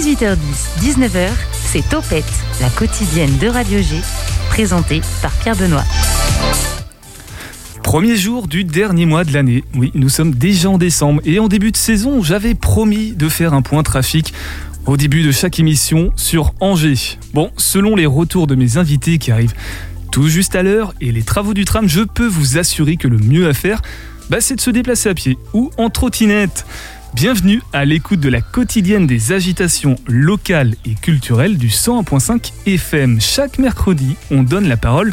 18h10, 19h, c'est Topette, la quotidienne de Radio G, présentée par Pierre Benoît. Premier jour du dernier mois de l'année. Oui, nous sommes déjà en décembre et en début de saison, j'avais promis de faire un point trafic au début de chaque émission sur Angers. Bon, selon les retours de mes invités qui arrivent tout juste à l'heure et les travaux du tram, je peux vous assurer que le mieux à faire, bah, c'est de se déplacer à pied ou en trottinette. Bienvenue à l'écoute de la quotidienne des agitations locales et culturelles du 101.5 FM. Chaque mercredi, on donne la parole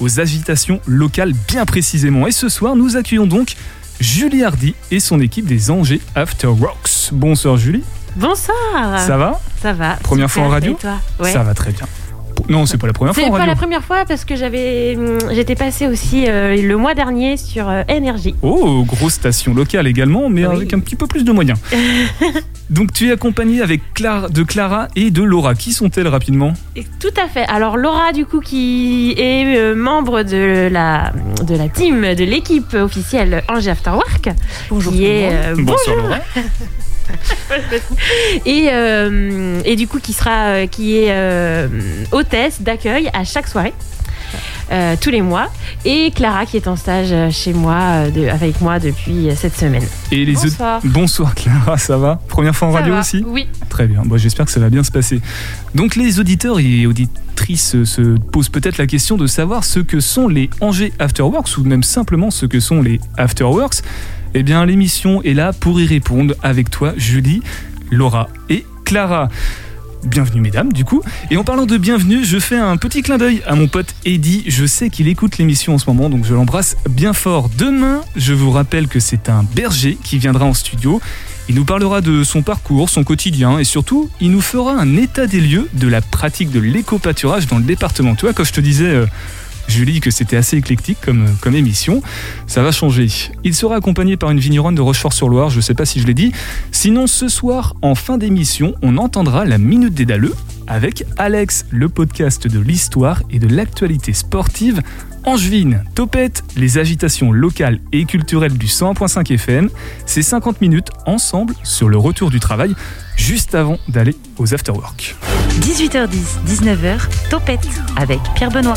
aux agitations locales bien précisément. Et ce soir, nous accueillons donc Julie Hardy et son équipe des Angers After Rocks. Bonsoir Julie. Bonsoir. Ça va? Ça va. Première fois en radio? Et toi? Ouais. Ça va très bien. Non, c'est pas la première fois C'est pas radio. la première fois parce que j'avais, hum, j'étais passée aussi euh, le mois dernier sur euh, Énergie. Oh, grosse station locale également, mais Oui. avec un petit peu plus de moyens. Donc tu es accompagnée avec Clara, de Clara et de Laura. Qui sont-elles rapidement? Et tout à fait. Alors Laura du coup qui est euh, membre de la de la team de l'équipe officielle Angers After Work. Bonjour Qui tout le est monde. Bonsoir bonjour. Laura. et euh, et du coup qui sera euh, qui est euh, hôtesse d'accueil à chaque soirée. euh, tous les mois et Clara qui est en stage chez moi de- avec moi depuis cette semaine. Et les autres- Bonsoir. Bonsoir Clara, ça va? Première fois en Ça radio va aussi? Oui. Très bien, Bon, j'espère que ça va bien se passer. Donc les auditeurs et auditrices se posent peut-être la question de savoir ce que sont les Angers Afterworks ou même simplement ce que sont les Afterworks. Eh bien l'émission est là pour y répondre avec toi Julie, Laura et Clara. Bienvenue mesdames du coup. Et en parlant de bienvenue, je fais un petit clin d'œil à mon pote Eddy. Je sais qu'il écoute l'émission en ce moment, donc je l'embrasse bien fort. Demain, je vous rappelle que c'est un berger qui viendra en studio. Il nous parlera de son parcours, son quotidien et surtout, il nous fera un état des lieux de la pratique de l'éco-pâturage dans le département. Tu vois, quand je te disais, euh, Julie, que c'était assez éclectique comme, comme émission, ça va changer. Il sera accompagné par une vigneronne de Rochefort-sur-Loire, je sais pas si je l'ai dit. Sinon, ce soir, en fin d'émission, on entendra la Minute des Daleux avec Alex, le podcast de l'histoire et de l'actualité sportive Angevine, Topette, les agitations locales et culturelles du 100.5 FM. C'est 50 minutes ensemble sur le retour du travail, juste avant d'aller aux afterwork. 18h10, 19h, Topette avec Pierre Benoît.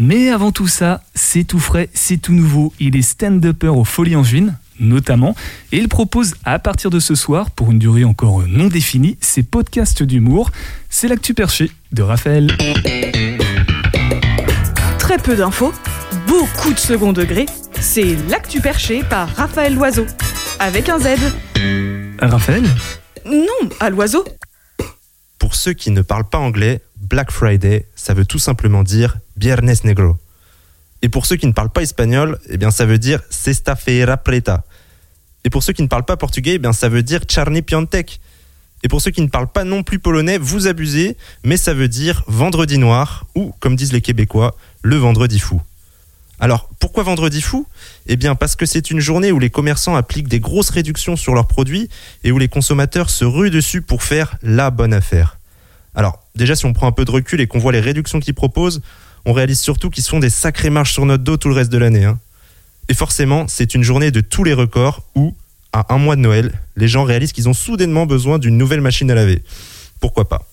Mais avant tout ça, c'est tout frais, c'est tout nouveau. Il est stand-upper au Folies Angevine, notamment, et il propose à partir de ce soir, pour une durée encore non définie, ses podcasts d'humour. C'est l'actu perché de Raphaël. Très peu d'infos, beaucoup de second degré. C'est l'actu perché par Raphaël Loiseau. Avec un Z. Raphaël Non, à l'oiseau. Pour ceux qui ne parlent pas anglais, Black Friday, ça veut tout simplement dire Viernes Negro. Et pour ceux qui ne parlent pas espagnol, eh bien ça veut dire Sexta Feira Preta. Et pour ceux qui ne parlent pas portugais, eh bien ça veut dire Charny Piantek. Et pour ceux qui ne parlent pas non plus polonais, vous abusez, mais ça veut dire vendredi noir ou, comme disent les Québécois, le vendredi fou. Alors, pourquoi vendredi fou? Eh bien parce que c'est une journée où les commerçants appliquent des grosses réductions sur leurs produits et où les consommateurs se ruent dessus pour faire la bonne affaire. Alors, déjà, si on prend un peu de recul et qu'on voit les réductions qu'ils proposent, on réalise surtout qu'ils se font des sacrées marches sur notre dos tout le reste de l'année. hein. Et forcément, c'est une journée de tous les records où, à un mois de Noël, les gens réalisent qu'ils ont soudainement besoin d'une nouvelle machine à laver. Pourquoi pas?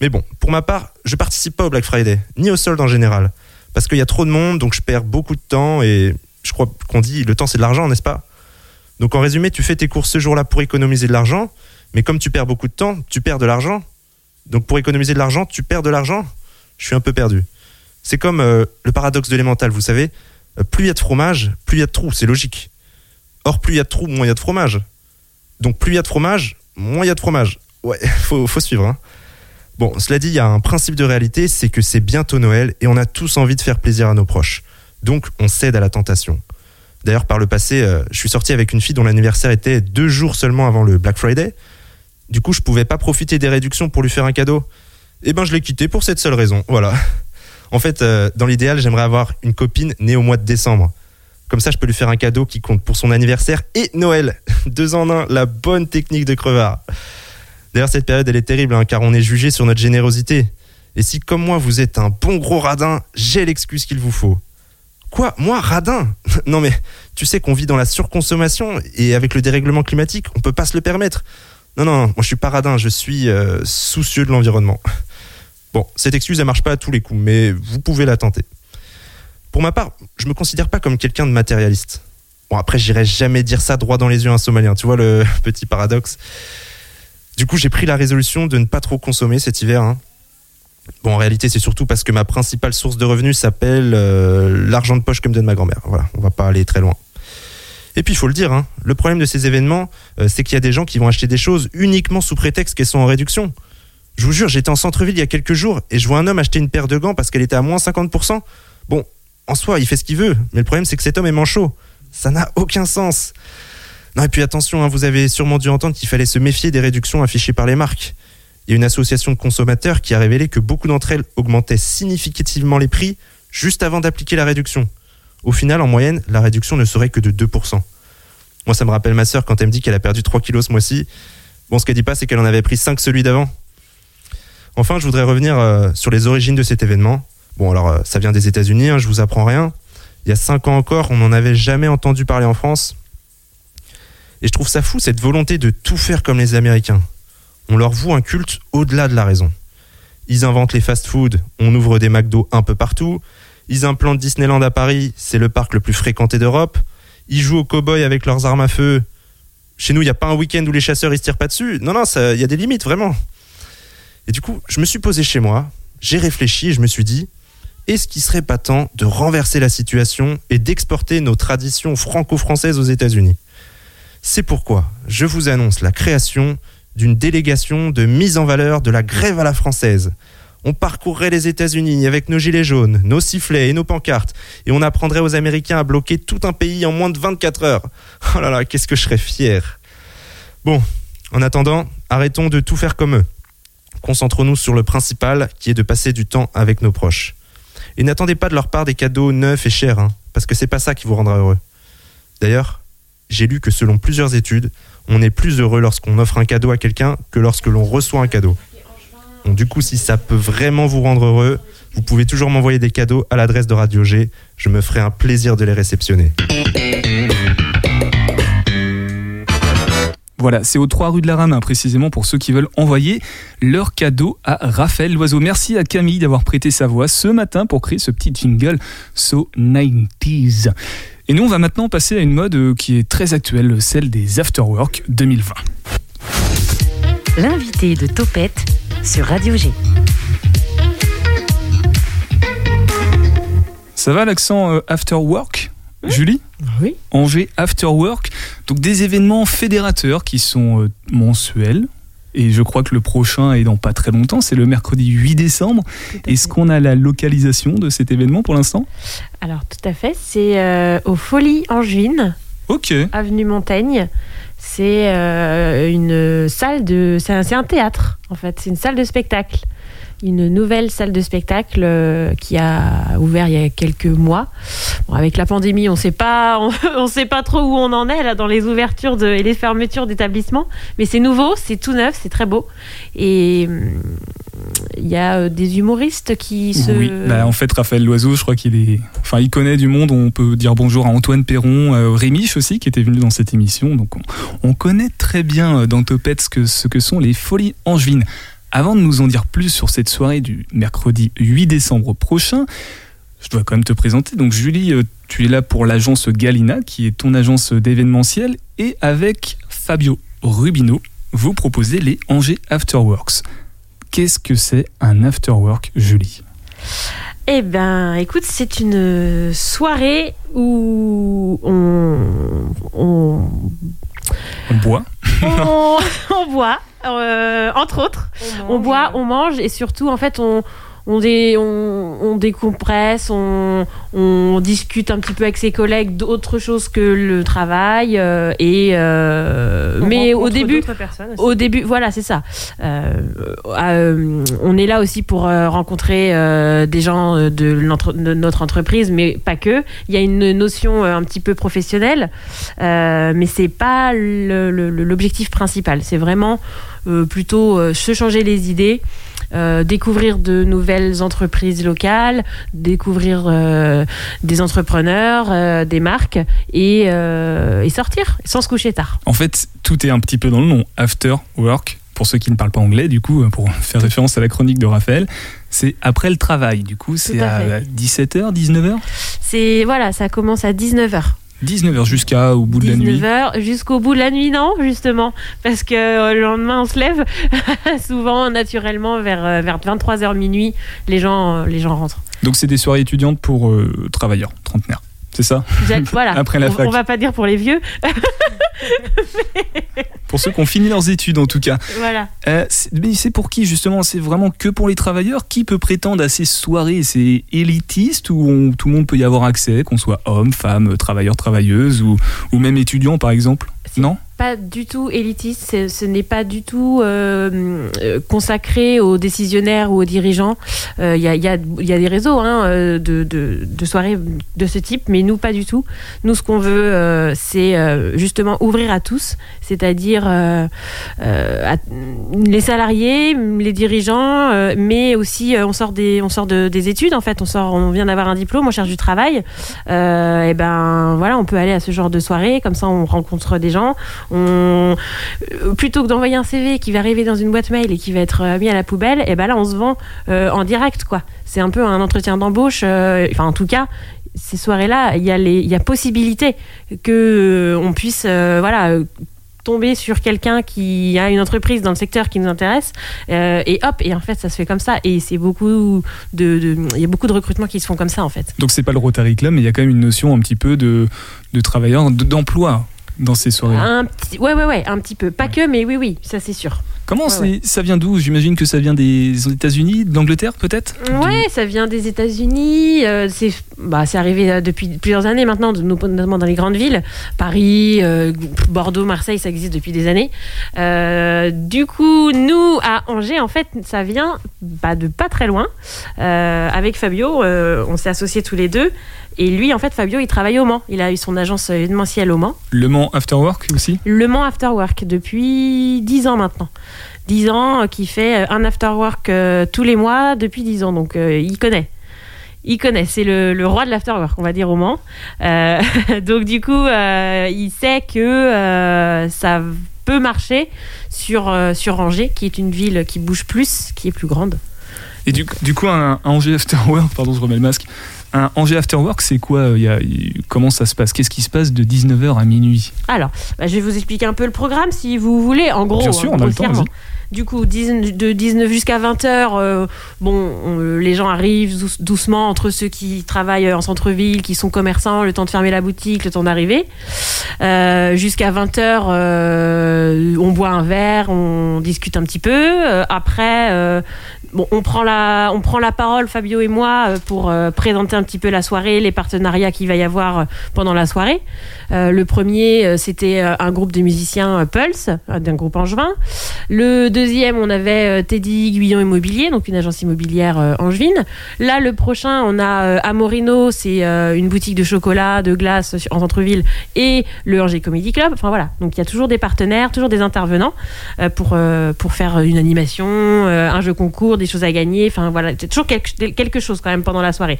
Mais bon, pour ma part, je participe pas au Black Friday, ni au solde en général. Parce qu'il y a trop de monde, donc je perds beaucoup de temps et je crois qu'on dit le temps c'est de l'argent, n'est-ce pas? Donc en résumé, tu fais tes courses ce jour-là pour économiser de l'argent, mais comme tu perds beaucoup de temps, tu perds de l'argent. Donc pour économiser de l'argent, tu perds de l'argent. Je suis un peu perdu. C'est comme euh, le paradoxe de l'élémental, vous savez. Euh, plus il y a de fromage, plus il y a de trous, c'est logique. Or, plus il y a de trous, moins il y a de fromage. Donc plus il y a de fromage, moins il y a de fromage. Ouais, faut, suivre. Hein. Bon, cela dit, il y a un principe de réalité, c'est que c'est bientôt Noël et on a tous envie de faire plaisir à nos proches. Donc on cède à la tentation. D'ailleurs, par le passé, euh, je suis sorti avec une fille dont l'anniversaire était deux jours seulement avant le Black Friday. Du coup, je pouvais pas profiter des réductions pour lui faire un cadeau. Eh ben, je l'ai quitté pour cette seule raison. Voilà. En fait, euh, dans l'idéal, j'aimerais avoir une copine née au mois de décembre. Comme ça, je peux lui faire un cadeau qui compte pour son anniversaire et Noël. Deux en un, la bonne technique de crevard. D'ailleurs, cette période, elle est terrible, hein, car on est jugé sur notre générosité. Et si, comme moi, vous êtes un bon gros radin, j'ai l'excuse qu'il vous faut. Quoi? Moi, radin? Non mais, tu sais qu'on vit dans la surconsommation, et avec le dérèglement climatique, on peut pas se le permettre. Non, non, moi je suis paradin, je suis euh, soucieux de l'environnement. Bon, cette excuse, elle marche pas à tous les coups, mais vous pouvez la tenter. Pour ma part, je me considère pas comme quelqu'un de matérialiste. Bon, après, j'irai jamais dire ça droit dans les yeux à un Somalien, tu vois le petit paradoxe. Du coup, j'ai pris la résolution de ne pas trop consommer cet hiver. hein. Bon, en réalité, c'est surtout parce que ma principale source de revenus s'appelle euh, l'argent de poche que me donne ma grand-mère. Voilà, on va pas aller très loin. Et puis, il faut le dire, hein, le problème de ces événements, euh, c'est qu'il y a des gens qui vont acheter des choses uniquement sous prétexte qu'elles sont en réduction. Je vous jure, j'étais en centre-ville il y a quelques jours et je vois un homme acheter une paire de gants parce qu'elle était à moins 50%. En soi, il fait ce qu'il veut, mais le problème, c'est que cet homme est manchot. Ça n'a aucun sens. Non, et puis attention, hein, vous avez sûrement dû entendre qu'il fallait se méfier des réductions affichées par les marques. Il y a une association de consommateurs qui a révélé que beaucoup d'entre elles augmentaient significativement les prix juste avant d'appliquer la réduction. Au final, en moyenne, la réduction ne serait que de 2%. Moi, ça me rappelle ma sœur quand elle me dit qu'elle a perdu 3 kilos ce mois-ci. Bon, ce qu'elle dit pas, c'est qu'elle en avait pris 5 celui d'avant. Enfin, je voudrais revenir euh, sur les origines de cet événement. Bon, alors, euh, ça vient des États-Unis, hein, je vous apprends rien. Il y a 5 ans encore, on n'en avait jamais entendu parler en France. Et je trouve ça fou, cette volonté de tout faire comme les Américains. On leur voue un culte au-delà de la raison. Ils inventent les fast-foods, on ouvre des McDo un peu partout. Ils implantent Disneyland à Paris, c'est le parc le plus fréquenté d'Europe. Ils jouent aux cow-boys avec leurs armes à feu. Chez nous, il n'y a pas un week-end où les chasseurs ils se tirent pas dessus. Non, non, il y a des limites, vraiment. Et du coup, je me suis posé chez moi, j'ai réfléchi et je me suis dit, est-ce qu'il serait pas temps de renverser la situation et d'exporter nos traditions franco-françaises aux États-Unis? C'est pourquoi je vous annonce la création d'une délégation de mise en valeur de la grève à la française. On parcourrait les États-Unis avec nos gilets jaunes, nos sifflets et nos pancartes, et on apprendrait aux Américains à bloquer tout un pays en moins de 24 heures. Oh là là, qu'est-ce que je serais fier. Bon, en attendant, arrêtons de tout faire comme eux. Concentrons-nous sur le principal, qui est de passer du temps avec nos proches. Et n'attendez pas de leur part des cadeaux neufs et chers, hein, parce que c'est pas ça qui vous rendra heureux. D'ailleurs, j'ai lu que selon plusieurs études, on est plus heureux lorsqu'on offre un cadeau à quelqu'un que lorsque l'on reçoit un cadeau. Donc du coup, si ça peut vraiment vous rendre heureux, vous pouvez toujours m'envoyer des cadeaux à l'adresse de Radio G. Je me ferai un plaisir de les réceptionner. Voilà, c'est aux 3 rue de la Rame, précisément pour ceux qui veulent envoyer leur cadeau à Raphaël Loiseau. Merci à Camille d'avoir prêté sa voix ce matin pour créer ce petit jingle So 90s. Et nous, on va maintenant passer à une mode euh, qui est très actuelle, celle des Afterwork 2020. L'invité de Topette sur Radio G. Ça va l'accent euh, Afterwork? Julie Oui. Angers Afterwork, donc des événements fédérateurs qui sont euh, mensuels. Et je crois que le prochain est dans pas très longtemps, c'est le mercredi 8 décembre. Est-ce qu'on a la localisation de cet événement pour l'instant? Alors, tout à fait. C'est euh, aux Folies Angevines, Ok, avenue Montaigne. C'est euh, une salle de. C'est un, c'est un théâtre, en fait. C'est une salle de spectacle. Une nouvelle salle de spectacle euh, qui a ouvert il y a quelques mois. Avec la pandémie, on sait pas, on, sait pas trop où on en est là dans les ouvertures et les fermetures d'établissements. Mais c'est nouveau, c'est tout neuf, c'est très beau. Et hum, il y a euh, des humoristes qui se. oui. Bah, en fait, Raphaël Loiseau, je crois qu'il est, enfin, il connaît du monde. On peut dire bonjour à Antoine Perron, euh, Rémiche aussi, qui était venu dans cette émission. Donc, on, on connaît très bien euh, dans Topette ce que, ce que sont les folies angevines. Avant de nous en dire plus sur cette soirée du mercredi 8 décembre prochain, je dois quand même te présenter. Donc, Julie, euh, tu es là pour l'agence Galina, qui est ton agence d'événementiel, et avec Fabio Rubino, vous proposez les Angers Afterworks. Qu'est-ce que c'est un afterwork, Julie? Eh ben, écoute, c'est une soirée où on, on, On boit? On, on boit, euh, entre autres. On boit, on mange et surtout, en fait, on, on, dé- on, on décompresse, on, on discute un petit peu avec ses collègues d'autres choses que le travail. euh, et, euh, mais au début, au début, voilà, c'est ça. Euh, on est là aussi pour rencontrer des gens de, de notre entreprise, mais pas que. Il y a une notion un petit peu professionnelle, mais c'est pas l'objectif principal. C'est vraiment plutôt euh, se changer les idées. euh, découvrir de nouvelles entreprises locales, découvrir euh, des entrepreneurs, euh, des marques et, euh, et sortir sans se coucher tard. En fait, tout est un petit peu dans le nom. After work, pour ceux qui ne parlent pas anglais, du coup, pour faire référence à la chronique de Raphaël, c'est après le travail. Du coup, c'est à à 17h, 19h C'est voilà, ça commence à 19h. 19h jusqu'à au bout de la nuit. 19h jusqu'au bout de la nuit, non, justement. Parce que euh, le lendemain, on se lève. Souvent, naturellement, vers, euh, vers 23h minuit, les gens, euh, les gens rentrent. Donc c'est des soirées étudiantes pour euh, travailleurs, trentenaires. C'est ça Voilà. Après la on, fac. on va pas dire pour les vieux. Pour ceux qui ont fini leurs études en tout cas. voilà. Euh, c'est- mais c'est pour qui justement? C'est vraiment que pour les travailleurs? Qui peut prétendre à ces soirées? C'est élitiste ou on- tout le monde peut y avoir accès, qu'on soit homme, femme, travailleur, travailleuse ou, ou même étudiant par exemple? Non? Pas du tout élitiste. Ce n'est pas du tout euh, euh, consacré aux décisionnaires ou aux dirigeants. Euh, Il y, a, y y a des réseaux hein, de, de- soirées de ce type, mais nous, pas du tout. Nous, ce qu'on veut, c'est justement ouvrir à tous, c'est-à-dire les salariés, les dirigeants, mais aussi on sort des, on sort de- des études en fait. On sort, on vient d'avoir un diplôme, on cherche du travail. Et ben voilà, on peut aller à ce genre de soirée, comme ça on rencontre des gens. Euh, plutôt que d'envoyer un CV qui va arriver dans une boîte mail et qui va être euh, mis à la poubelle, et ben là on se vend euh, en direct quoi. C'est un peu un entretien d'embauche. Enfin en tout cas. Ces soirées-là, il y a les, y a possibilité que on puisse, voilà, tomber sur quelqu'un qui a une entreprise dans le secteur qui nous intéresse et hop et en fait ça se fait comme ça et c'est beaucoup de, il y a beaucoup de recrutements qui se font comme ça en fait Donc c'est pas le Rotary Club, mais il y a quand même une notion un petit peu de, de travailleurs, de- d'emploi dans ces soirées. un petit ouais ouais ouais un petit peu. Pas que mais oui oui ça c'est sûr Comment Ouais, c'est- ouais. ça vient d'où J'imagine que ça vient des États-Unis, d'Angleterre peut-être Ouais, ça vient des États-Unis. euh, c'est bah, arrivé euh, depuis plusieurs années maintenant, de- notamment dans les grandes villes. Paris, euh, Bordeaux, Marseille, ça existe depuis des années. Euh, du coup, nous, à Angers, en fait, ça vient bah, de pas très loin. Avec Fabio, on s'est associés tous les deux. Et lui, en fait, Fabio, il travaille au Mans. Il a eu son agence événementielle au Mans. Le Mans After Work aussi? Le Mans After Work depuis 10 ans maintenant. 10 ans euh, qui fait euh, un After Work euh, tous les mois depuis 10 ans. Donc il connaît. Il connaît, c'est le, roi de l'afterwork, on va dire au Mans. Donc du coup, il sait que ça peut marcher sur, Angers, qui est une ville qui bouge plus, qui est plus grande. Et du, du coup, un, un Angers After Work, pardon, je remets le masque. Un Angers After Work, c'est quoi euh, il y a- il- Comment ça se passe? Qu'est-ce qui se passe de 19h à minuit? Alors, bah, je vais vous expliquer un peu le programme si vous voulez. En gros, Bien sûr, hein, on a le temps, vas-y. Du coup, 10 de 19 jusqu'à 20h, bon, on- les gens arrivent douce- doucement entre ceux qui travaillent en centre-ville, qui sont commerçants, le temps de fermer la boutique, le temps d'arriver. Euh, jusqu'à 20h, on boit un verre, on discute un petit peu. Euh, après, euh, bon, on, prend la, on prend la parole, Fabio et moi, euh, pour euh, présenter un petit peu la soirée, les partenariats qu'il va y avoir euh, pendant la soirée. Euh, le premier, euh, c'était euh, un groupe de musiciens Pulse, d'un groupe angevin. Le deuxième, on avait Teddy Guyon Immobilier, donc une agence immobilière angevine. Là, le prochain, on a Amorino, c'est une boutique de chocolat, de glace en centre-ville, et le Angers Comedy Club. Enfin voilà, donc il y a toujours des partenaires, toujours des intervenants pour, pour faire une animation, un jeu concours, des choses à gagner. Enfin voilà, c'est toujours quelque, chose quand même pendant la soirée.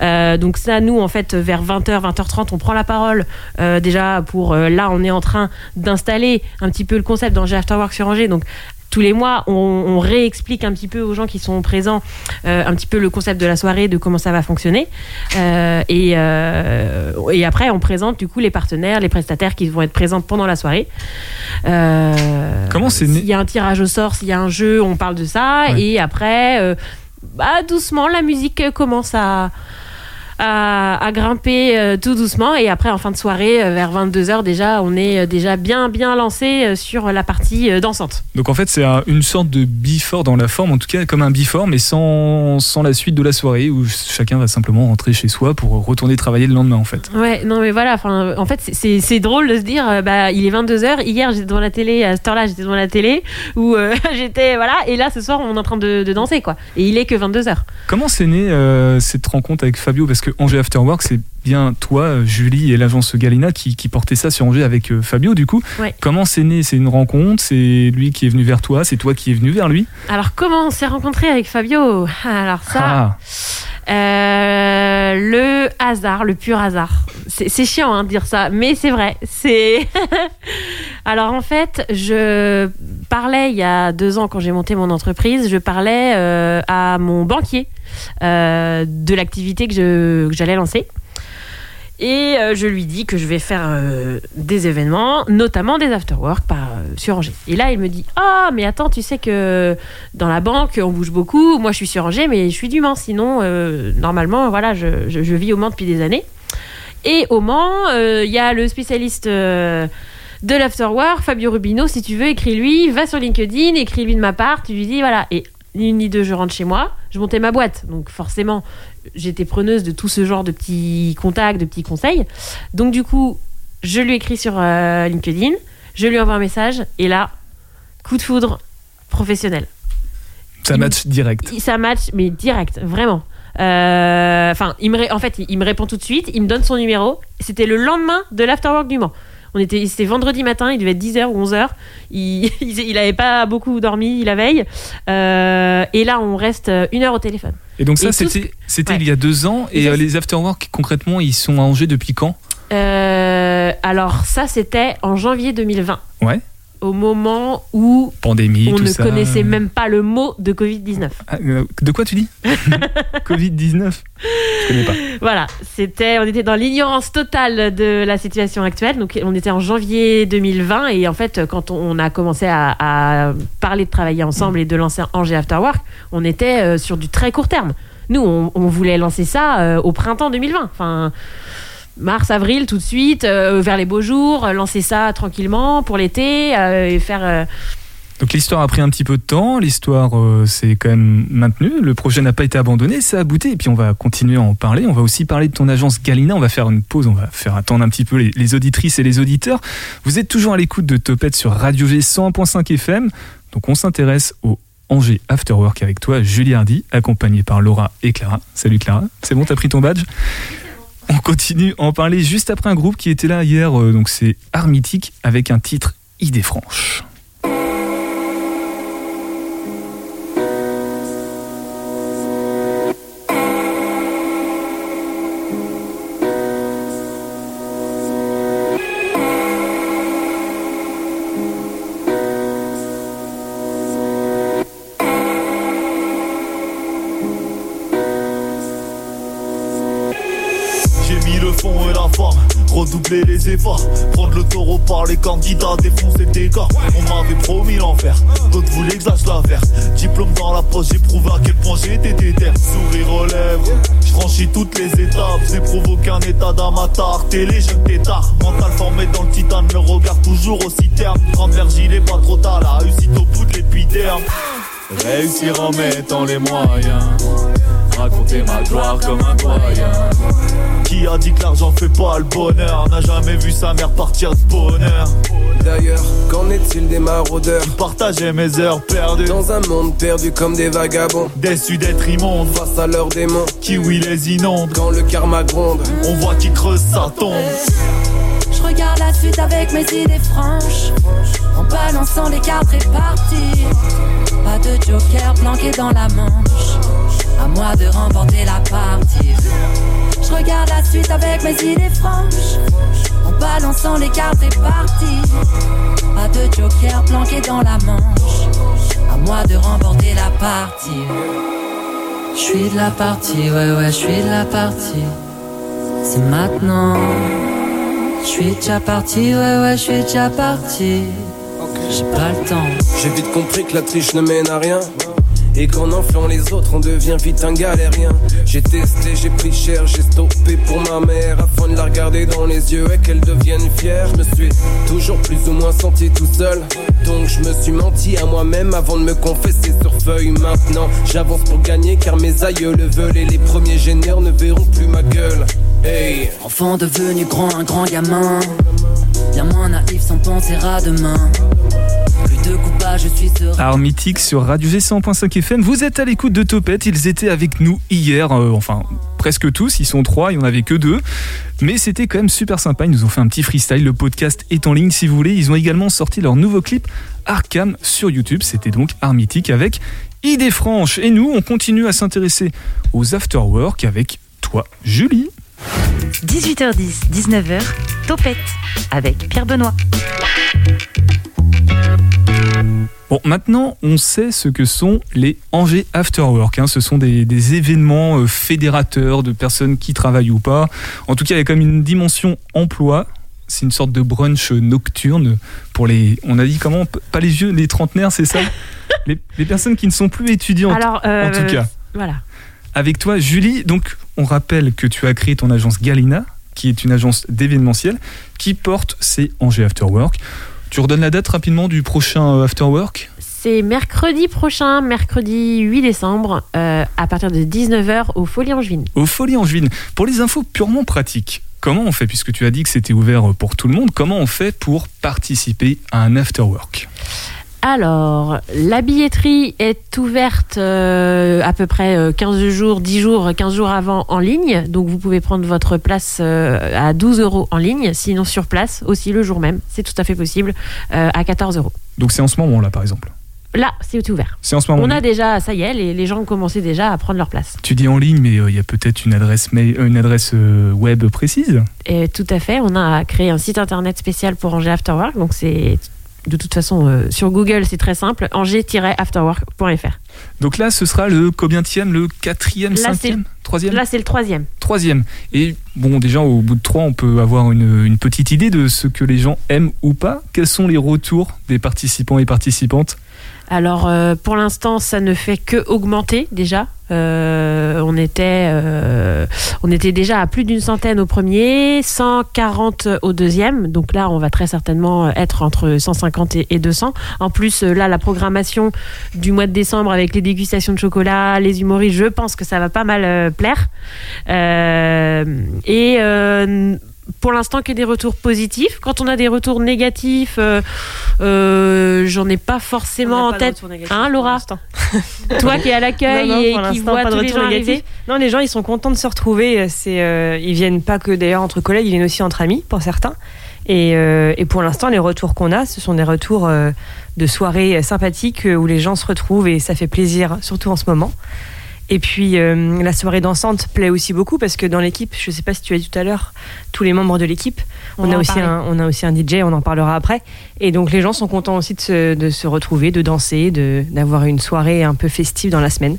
Donc ça, nous, en fait, vers 20h, 20h30, on prend la parole. Euh, déjà, pour euh, là, on est en train d'installer un petit peu le concept d'Angers After Work sur Angers. Donc tous les mois, on, on réexplique un petit peu aux gens qui sont présents euh, un petit peu le concept de la soirée, de comment ça va fonctionner. Euh, et, euh, et après, on présente du coup les partenaires, les prestataires qui vont être présents pendant la soirée. Comment c'est né S'il y a un tirage au sort, s'il y a un jeu, on parle de ça. Ouais. Et après, bah, doucement, la musique commence à, à, à grimper euh, tout doucement. Et après, en fin de soirée, euh, vers 22h, déjà, on est euh, déjà bien, bien lancé sur la partie dansante. Donc en fait, c'est un- une sorte de before dans la forme, en tout cas comme un before, mais sans, sans la suite de la soirée, où chacun va simplement rentrer chez soi pour retourner travailler le lendemain en fait. Ouais, non, mais voilà, en fait, c'est- drôle de se dire, bah, il est 22h, hier j'étais devant la télé, à cette heure-là j'étais devant la télé, euh, j'étais, voilà, et là ce soir on est en train de, de danser, quoi. Et il est que 22h. Comment c'est né euh, cette rencontre avec Fabio? Parce que que Angers After Work, c'est bien toi, Julie et l'agence Galina qui, qui portait ça sur Angers avec euh, Fabio, du coup. Ouais. Comment c'est né? C'est une rencontre? C'est lui qui est venu vers toi? C'est toi qui es venu vers lui? Alors, comment on s'est rencontré avec Fabio? Alors, ça, Ah, euh, le hasard, le pur hasard. C'est chiant hein, de dire ça, mais c'est vrai. C'est. Alors, en fait, je parlais il y a deux ans, quand j'ai monté mon entreprise, je parlais euh, à mon banquier euh, de l'activité que j'allais lancer. Et euh, je lui dis que je vais faire euh, des événements, notamment des after-work par, euh, sur Angers. Et là, il me dit Ah, mais attends, tu sais que dans la banque, on bouge beaucoup. Moi, je suis sur Angers, mais je suis du Mans. Sinon, euh, normalement, voilà, je, je- vis au Mans depuis des années. Et au Mans, il y a le spécialiste de l'afterwork, Fabio Rubino. Si tu veux, écris-lui, va sur LinkedIn, écris-lui de ma part. Tu lui dis Voilà. Et ni une ni deux, je rentre chez moi. Je montais ma boîte. Donc, forcément, j'étais preneuse de tout ce genre de petits contacts, de petits conseils. Donc, du coup, je lui écris sur euh, LinkedIn, je lui envoie un message, et là, coup de foudre professionnel. ça Il- match direct. Il- Ça match, mais direct, vraiment. Euh, Enfin, il me ré- en fait, il, il me répond tout de suite, il me donne son numéro. C'était le lendemain de l'afterwork du Mans. On était, c'était vendredi matin, il devait être 10h ou 11h. Il, il, il avait pas beaucoup dormi la veille. Euh, et là, on reste une heure au téléphone. Et donc ça, c'était c'était ouais. il y a deux ans. Et Et ça, euh, les afterwork, concrètement, ils sont à Angers depuis quand? Euh, alors, ça, c'était en janvier 2020. Ouais. Au moment où Pandémie, on tout ne ça. connaissait même pas le mot de Covid-19. Ah, euh, de quoi tu dis Covid-19 Je connais pas. Voilà, c'était, on était dans l'ignorance totale de la situation actuelle. Donc, on était en janvier 2020 et en fait, quand on a commencé à, à parler de travailler ensemble et de lancer Angers After Work, on était euh, sur du très court terme. Nous, on, on voulait lancer ça euh, au printemps 2020. Enfin. Mars, avril, tout de suite, euh, vers les beaux jours, euh, lancer ça tranquillement pour l'été euh, et faire. Donc l'histoire a pris un petit peu de temps, l'histoire s'est quand même maintenue, le projet n'a pas été abandonné, ça a abouti et puis on va continuer à en parler. On va aussi parler de ton agence Galina, on va faire une pause, on va faire attendre un petit peu les, auditrices et les auditeurs. Vous êtes toujours à l'écoute de Topette sur Radio G 101.5 FM, donc on s'intéresse au Angers After Work avec toi, Julie Hardy, accompagnée par Laura et Clara. Salut Clara, c'est bon, t'as pris ton badge? On continue à en parler juste après un groupe qui était là hier, euh, donc c'est Armitique avec un titre Idée franche. Les efforts, prendre le taureau par les candidats, défoncer des gars. On m'avait promis l'enfer, d'autres voulaient que je lâche l'affaire. Diplôme dans la poche, j'ai prouvé à quel point j'étais déter. Sourire aux lèvres, je franchis toutes les étapes, j'ai provoqué un état d'amateur, télé jeunes tétard. Mental formé dans le titane, le regard toujours aussi terme. Grande vergile est pas trop tard, la réussite au bout de l'épiderme. Réussir en mettant les moyens. Raconter ma gloire comme un doyen. Qui a dit que l'argent fait pas le bonheur N'a jamais vu sa mère partir de bonheur. D'ailleurs, qu'en est-il des maraudeurs Partager mes heures perdues. Dans un monde perdu comme des vagabonds. Déçu d'être immonde. Face à leurs démons. Kiwi les inonde. Quand le karma gronde. On voit qui creuse sa tombe. Je regarde la suite avec mes idées franches. En balançant les cartes réparties Pas de joker planqué dans la manche. À moi de remporter la partie Je regarde la suite avec mes idées franches. En balançant les cartes réparties Pas de joker planqué dans la manche. À moi de remporter la partie. Je suis de la partie, ouais ouais, je suis de la partie. C'est maintenant. Je suis déjà parti, ouais ouais, je suis déjà parti. J'ai pas le temps. J'ai vite compris que la triche ne mène à rien et qu'en enflant les autres on devient vite un galérien. J'ai testé, j'ai pris cher, j'ai stoppé pour ma mère. Afin de la regarder dans les yeux et qu'elle devienne fière. Je me suis toujours plus ou moins senti tout seul. Donc je me suis menti à moi-même avant de me confesser sur feuille. Maintenant j'avance pour gagner car mes aïeux le veulent. Et les premiers génères ne verront plus ma gueule Hey Enfant devenu grand, un grand gamin. Bien moins naïf sans penser à demain. Plus de coupage, je suis serein. Art mythique sur Radio G 100.5 FM. Vous êtes à l'écoute de Topette. Ils étaient avec nous hier, euh, enfin presque tous, ils sont trois, il n'y en avait que deux. Mais c'était quand même super sympa, ils nous ont fait un petit freestyle, le podcast est en ligne si vous voulez. Ils ont également sorti leur nouveau clip Arkham sur YouTube, c'était donc Armitique avec Idée franche. Et nous, on continue à s'intéresser aux afterwork avec toi, Julie. 18h10, 19h, Topette avec Pierre Benoît. Bon, maintenant, on sait ce que sont les Angers Afterwork. Hein. Ce sont des, des événements euh, fédérateurs de personnes qui travaillent ou pas. En tout cas, il y a comme une dimension emploi. C'est une sorte de brunch nocturne pour les. On a dit comment Pas les vieux, les trentenaires, c'est ça? Les, les personnes qui ne sont plus étudiantes. Alors, en euh, tout cas. Voilà. Avec toi, Julie, donc on rappelle que tu as créé ton agence Galina, qui est une agence d'événementiel, qui porte ces Angers Afterwork. Tu redonnes la date rapidement du prochain euh, Afterwork C'est mercredi prochain, mercredi 8 décembre, euh, à partir de 19h au Folie Angevine. au Folie Angevine. Pour les infos purement pratiques, comment on fait, puisque tu as dit que c'était ouvert pour tout le monde, comment on fait pour participer à un Afterwork Alors, la billetterie est ouverte euh, à peu près euh, 15 jours, 10 jours, 15 jours avant en ligne. Donc, vous pouvez prendre votre place euh, à 12 euros en ligne. Sinon, sur place, aussi le jour même, c'est tout à fait possible, euh, à 14 euros. Donc c'est en ce moment là, par exemple? Là, c'est ouvert. C'est en ce moment. On a déjà, ça y est, les, les gens ont commencé déjà à prendre leur place. Tu dis en ligne, mais euh, il y a peut-être une adresse mail, euh, une adresse euh, web précise? Et tout à fait, on a créé un site internet spécial pour Angers Afterwork. Donc, c'est de toute façon euh, sur Google, c'est très simple angers-afterwork.fr. Donc là, ce sera le combienième, le quatrième, Là, cinquième, troisième, Là, c'est le troisième. troisième. Et bon, déjà au bout de trois, on peut avoir une, une petite idée de ce que les gens aiment ou pas. Quels sont les retours des participants et participantes? Alors, euh, pour l'instant, ça ne fait que augmenter déjà. Euh, on, était, euh, on était déjà à plus d'une centaine au premier, 140 au deuxième. Donc là, on va très certainement être entre 150 et, et 200. En plus, euh, là, la programmation du mois de décembre avec les dégustations de chocolat, les humoristes, je pense que ça va pas mal euh, plaire. Euh, et pour l'instant, que des retours positifs. Quand on a des retours négatifs, euh, euh, j'en ai pas forcément en tête. Hein, Laura Toi qui es à l'accueil et qui vois pas tous les retour gens négatif. arriver. Non, les gens, ils sont contents de se retrouver. C'est, euh, ils viennent pas que d'ailleurs entre collègues, ils viennent aussi entre amis pour certains. Et, euh, et pour l'instant, les retours qu'on a, ce sont des retours de soirées sympathiques où les gens se retrouvent et ça fait plaisir, surtout en ce moment. Et puis euh, la soirée dansante plaît aussi beaucoup parce que dans l'équipe, je sais pas si tu as dit tout à l'heure, tous les membres de l'équipe, On a aussi un, on a aussi un DJ, on en parlera après. Et donc les gens sont contents aussi de se, de se retrouver, de danser, de- d'avoir une soirée un peu festive dans la semaine.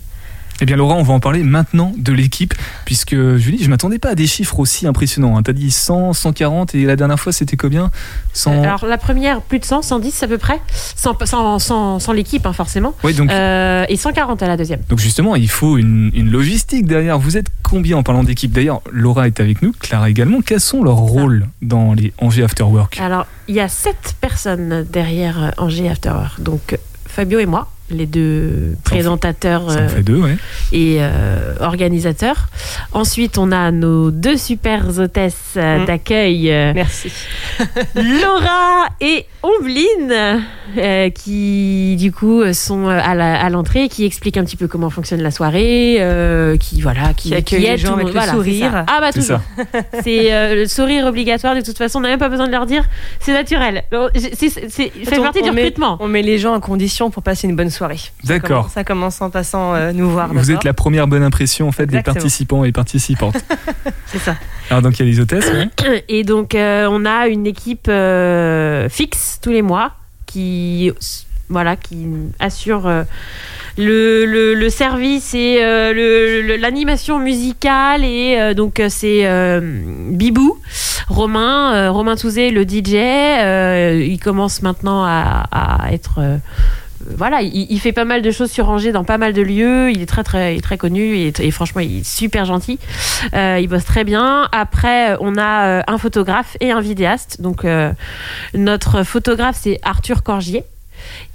Eh bien Laura, on va en parler maintenant de l'équipe, puisque Julie, je m'attendais pas à des chiffres aussi impressionnants. hein. T'as dit 100, 140 et la dernière fois c'était combien? 100... Alors la première, plus de 100, 110 à peu près, sans, sans, sans, sans l'équipe hein, forcément. Ouais, donc, Euh, et 140 à la deuxième. donc justement, il faut une, une logistique derrière. Vous êtes combien en parlant d'équipe? D'ailleurs, Laura est avec nous, Clara également. Quels sont leurs rôles dans les Angers After Work? Alors, il y a sept personnes derrière euh, Angers After Work. Donc, euh, Fabio et moi, les deux Ça en fait- présentateurs euh, fait deux, ouais. et euh, organisateurs. Ensuite, on a nos deux super hôtesses euh, Mhm. d'accueil, Merci. Laura et Ombline, euh, qui du coup sont à la- à l'entrée, qui expliquent un petit peu comment fonctionne la soirée, euh, qui voilà, qui, Qui accueillent les aident gens tout le avec monde. le Voilà, sourire. ça. Ah bah C'est toujours. C'est euh, le sourire obligatoire de toute façon. On n'a même pas besoin de leur dire. C'est naturel. C'est- fait On- partie on du met- recrutement. On met les gens en condition pour passer une bonne soirée. Ça D'accord. Ça commence en passant euh, nous voir. Vous êtes la première bonne impression en fait des participants et participantes. C'est ça. Alors donc il y a les hôtesses, ouais. Et donc, euh, on a une équipe euh, fixe tous les mois qui, voilà, qui assure le, le- le service et euh, l'animation musicale. Et euh, donc, c'est euh, Bibou, Romain, Romain Touzé, le DJ. il commence maintenant à, à être. Voilà, il, il fait pas mal de choses sur Angers dans pas mal de lieux. Il est très très, il est très connu et, et franchement, il est super gentil. Euh, il bosse très bien. Après, on a euh, un photographe et un vidéaste. Donc, euh, notre photographe, c'est Arthur Corgier.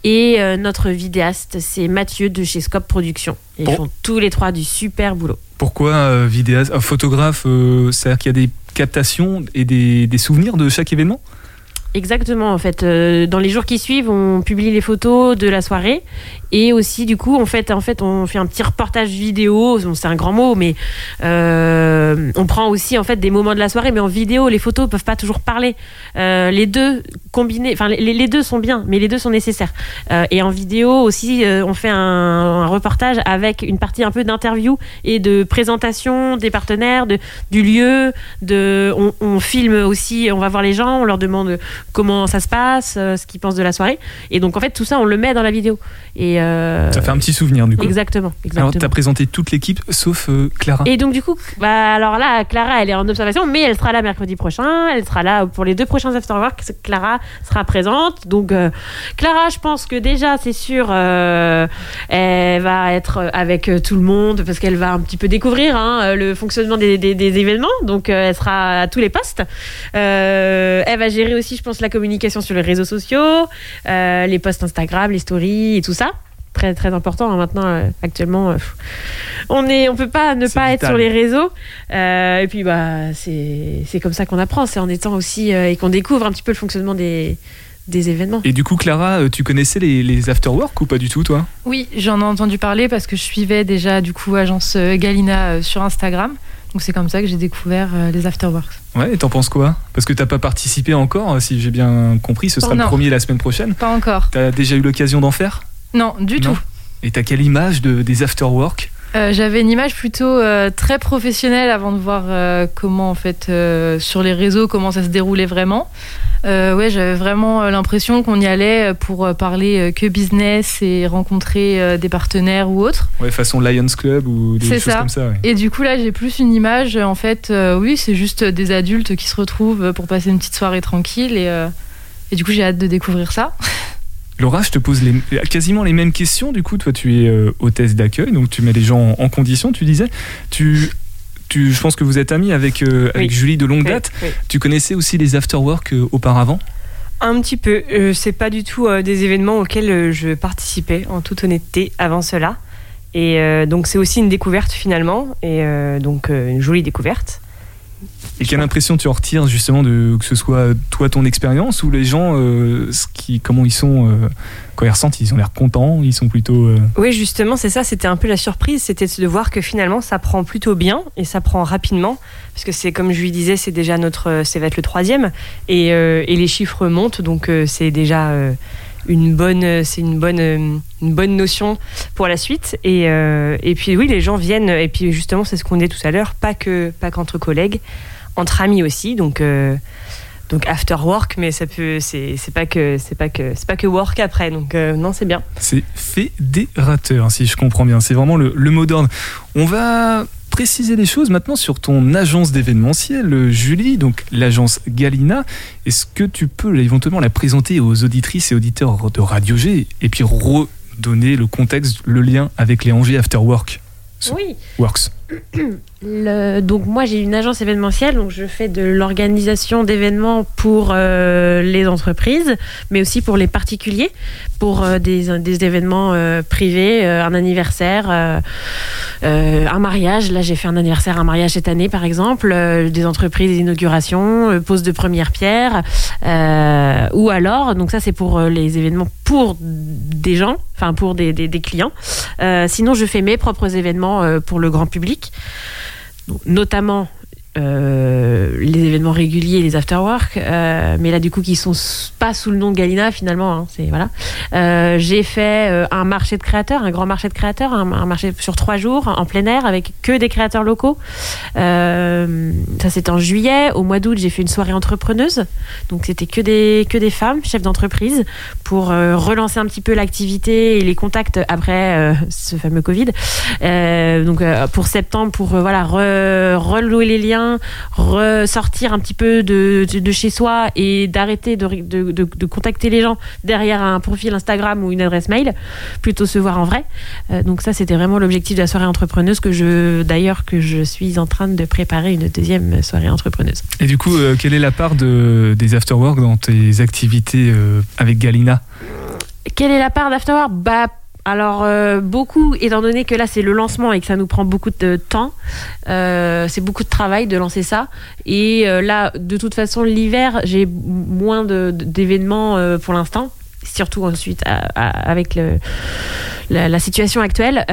Et euh, notre vidéaste, c'est Mathieu de chez Scope Productions. Ils Bon. font tous les trois du super boulot. Pourquoi vidéaste, photographe C'est-à-dire qu'il y a des captations et des, des souvenirs de chaque événement? Exactement, en fait. Euh, dans les jours qui suivent, on publie les photos de la soirée. Et aussi, du coup, en fait, en fait on fait un petit reportage vidéo. C'est un grand mot, mais euh, on prend aussi en fait des moments de la soirée. Mais en vidéo, les photos peuvent pas toujours parler. Euh, les deux combinés, enfin, les, deux sont bien, mais les deux sont nécessaires. Et en vidéo aussi, on fait un, reportage avec une partie un peu d'interview et de présentation des partenaires, du lieu. On, on filme aussi, on va voir les gens, on leur demande comment ça se passe, euh, ce qu'ils pensent de la soirée. Et donc, en fait, tout ça, on le met dans la vidéo. Et, euh, Ça fait un petit souvenir du coup. Exactement. Alors, exactement. tu as présenté toute l'équipe sauf euh, Clara. Et donc du coup, bah alors là, Clara, elle est en observation, mais elle sera là mercredi prochain. Elle sera là pour les deux prochains afterwork. Clara sera présente. Donc euh, Clara, je pense que déjà, c'est sûr, elle va être avec tout le monde parce qu'elle va un petit peu découvrir hein, le fonctionnement des, des- des événements. Donc elle sera à tous les postes. Elle va gérer aussi, je pense, la communication sur les réseaux sociaux, euh, les posts Instagram, les stories et tout ça. Très très important hein, maintenant euh, actuellement euh, on est on peut pas ne pas être sur les réseaux. Euh, et puis bah c'est c'est comme ça qu'on apprend. C'est en étant aussi euh, et qu'on découvre un petit peu le fonctionnement des des événements. Et du coup, Clara, tu connaissais les, les afterwork ou pas du tout, toi? Oui, j'en ai entendu parler parce que je suivais déjà du coup agence Galina euh, sur Instagram. Donc c'est comme ça que j'ai découvert euh, les afterworks. Ouais, et t'en penses quoi? Parce que t'as pas participé encore, si j'ai bien compris, ce sera le premier la semaine prochaine. Pas encore. T'as déjà eu l'occasion d'en faire? Non, du Non. tout. Et t'as quelle image de, des afterwork Euh, J'avais une image plutôt euh, très professionnelle avant de voir euh, comment en fait sur les réseaux comment ça se déroulait vraiment. Ouais, j'avais vraiment l'impression qu'on y allait pour parler que business et rencontrer des partenaires ou autres. Ouais, façon Lions Club ou des choses ça. comme ça. ouais. Et du coup, là, j'ai plus une image, en fait, oui, c'est juste des adultes qui se retrouvent pour passer une petite soirée tranquille. Et, et du coup, j'ai hâte de découvrir ça. Laura, je te pose les, quasiment les mêmes questions. Du coup, toi, tu es euh, hôtesse d'accueil, donc tu mets les gens en, en condition, tu disais. Tu, tu, je pense que vous êtes amis avec, euh, avec. Julie de longue date. oui. Tu connaissais aussi les afterwork euh, auparavant? Un petit peu. C'est pas du tout des événements auxquels je participais, en toute honnêteté, avant cela. Et donc, c'est aussi une découverte finalement. Et donc, une jolie découverte. Et quelle impression tu en retires justement de que ce soit toi ton expérience ou les gens euh, qui, comment ils sont euh, quand ils ressentent? Ils ont l'air contents ils sont plutôt euh, Oui, justement, c'est ça. C'était un peu la surprise. C'était de voir que finalement, ça prend plutôt bien et ça prend rapidement. Parce que c'est comme je lui disais, c'est déjà notre. Ça va être le troisième. Et, euh, et les chiffres montent. Donc, c'est déjà. une bonne, c'est une bonne, une bonne notion pour la suite. Et, et puis oui, les gens viennent. Et puis justement, c'est ce qu'on disait tout à l'heure, pas que, pas qu'entre collègues, entre amis aussi. Donc, euh, donc after work, mais ça peut, c'est, c'est pas que, c'est pas que, c'est pas que work après. Donc euh, non, c'est bien. c'est fédérateur si je comprends bien c'est vraiment le, le mot d'ordre on va préciser les choses maintenant sur ton agence d'événementiel Julie donc l'agence Galina est-ce que tu peux éventuellement la présenter aux auditrices et auditeurs de Radio G et puis redonner le contexte le lien avec les Angers Afterwork oui Works Donc moi j'ai une agence événementielle, donc je fais de l'organisation d'événements pour euh, les entreprises, mais aussi pour les particuliers, pour euh, des, des événements euh, privés, un anniversaire, un mariage. Là j'ai fait un anniversaire, un mariage cette année par exemple, des entreprises, des inaugurations, pose de première pierre, ou alors, donc ça c'est pour les événements pour des gens, enfin pour des, des- clients. Sinon je fais mes propres événements pour le grand public. Notamment euh, les événements réguliers, les afterwork, euh, mais là du coup qui sont pas sous le nom de Galina finalement. hein, c'est voilà. Euh, J'ai fait un marché de créateurs, un grand marché de créateurs, un, marché sur trois jours en plein air avec que des créateurs locaux. Ça c'était en juillet. Au mois d'août j'ai fait une soirée entrepreneuse, donc c'était que des que des femmes chefs d'entreprise pour relancer un petit peu l'activité et les contacts après ce fameux Covid. Donc pour septembre, pour voilà re- relouer les liens, ressortir un petit peu de, de, de chez soi et d'arrêter de, de, de- de contacter les gens derrière un profil Instagram ou une adresse mail, plutôt se voir en vrai. Euh, donc ça, c'était vraiment l'objectif de la soirée entrepreneuse que je, d'ailleurs, que je suis en train de préparer une deuxième soirée entrepreneuse. et du coup euh, quelle est la part de, des Afterwork dans tes activités euh, avec Galina? Quelle est la part d'Afterwork? Bah, Alors euh, beaucoup, étant donné que là c'est le lancement et que ça nous prend beaucoup de temps, euh, c'est beaucoup de travail de lancer ça. Et euh, là, de toute façon, l'hiver, j'ai moins d'événements pour l'instant. Surtout ensuite avec la, situation actuelle.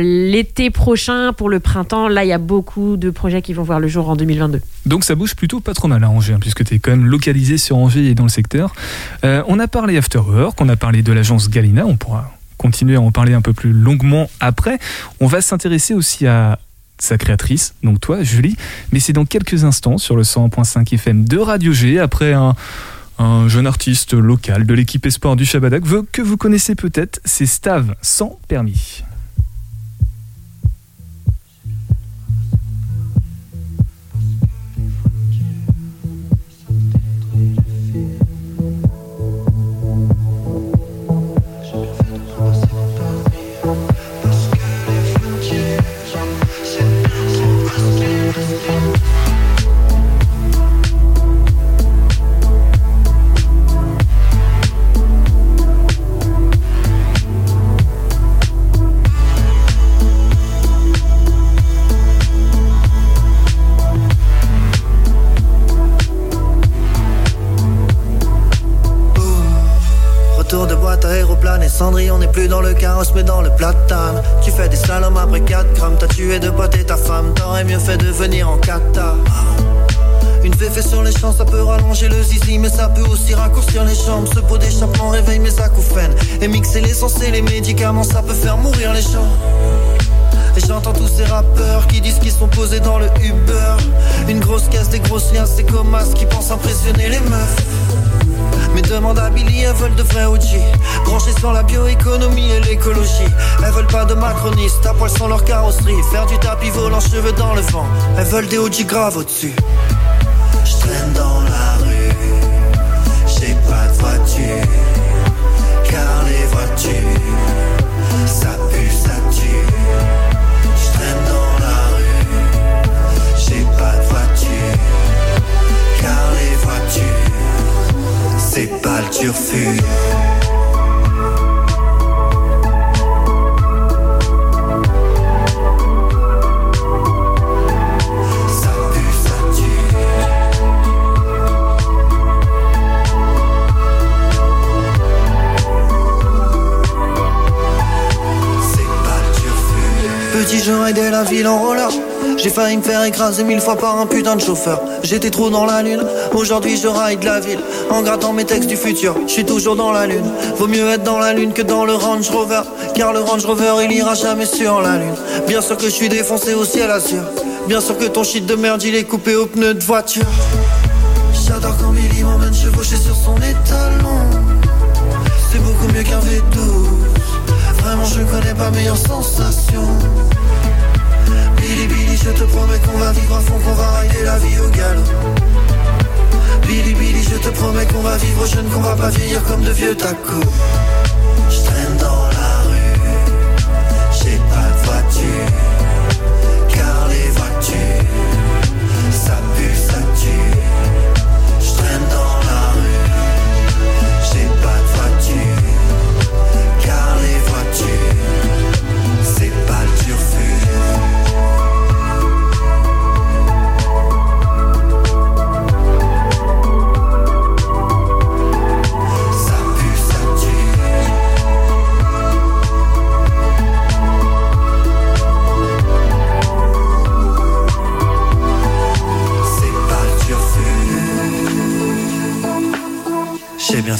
L'été prochain, pour le printemps, là il y a beaucoup de projets qui vont voir le jour en 2022. Donc ça bouge plutôt pas trop mal à Angers, hein, puisque tu es quand même localisé sur Angers et dans le secteur. On a parlé After Work, on a parlé de l'agence Galina, on pourra continuer à en parler un peu plus longuement après. On va s'intéresser aussi à sa créatrice, donc toi Julie, mais c'est dans quelques instants sur le 101.5 FM de Radio G, après un, un jeune artiste local de l'équipe Espoir du Shabada que- que vous connaissez peut-être, c'est Stav sans permis. Dans le carrosse mais dans le platane. Tu fais des slaloms après 4 grammes. T'as tué deux potes et ta femme. T'aurais mieux fait de venir en kata Une féfé sur les champs ça peut rallonger le zizi Mais ça peut aussi raccourcir les jambes. Ce pot d'échappement réveille mes acouphènes. Et mixer l'essence et les médicaments Ça peut faire mourir les gens. Et j'entends tous ces rappeurs qui disent qu'ils sont posés dans le Uber. Une grosse caisse, des grosses liens, c'est comme qui pensent impressionner les meufs demande à Billy, elles veulent de vrais OG Branchées sur la bioéconomie et l'écologie. Elles veulent pas de macronistes, à poil sans leur carrosserie. Faire du tapis volant, cheveux dans le vent. Elles veulent des OG graves au-dessus Petit, je raidais la ville en. J'ai failli me faire écraser mille fois par un putain de chauffeur. J'étais trop dans la lune, aujourd'hui je ride la ville. En grattant mes textes du futur, je suis toujours dans la lune. Vaut mieux être dans la lune que dans le Range Rover. Car le Range Rover il ira jamais sur la lune. Bien sûr que je suis défoncé au ciel assure. Bien sûr que ton shit de merde il est coupé au pneu de voiture. J'adore quand Billy m'emmène chevaucher sur son étalon. C'est beaucoup mieux qu'un V12. Vraiment je connais pas meilleure sensation. Billy Billy je te promets qu'on va vivre à fond Qu'on va rider la vie au galop. Billy Billy je te promets qu'on va vivre jeune Qu'on va pas vieillir comme de vieux tacos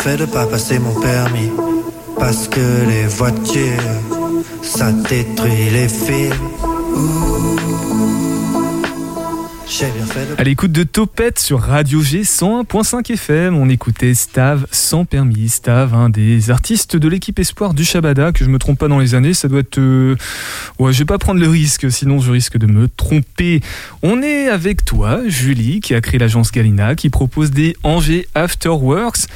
fait de pas passer mon permis. Parce que les voitures, ça détruit les. Ouh. À l'écoute de Topette sur Radio G 101.5 FM, on écoutait Stav sans permis. Stav, un des artistes de l'équipe Espoir du Shabada, que je me trompe pas dans les années, ça doit être. euh, Ouais, je vais pas prendre le risque, sinon je risque de me tromper. On est avec toi, Julie, qui a créé l'agence Galina, qui propose des Angers Afterworks.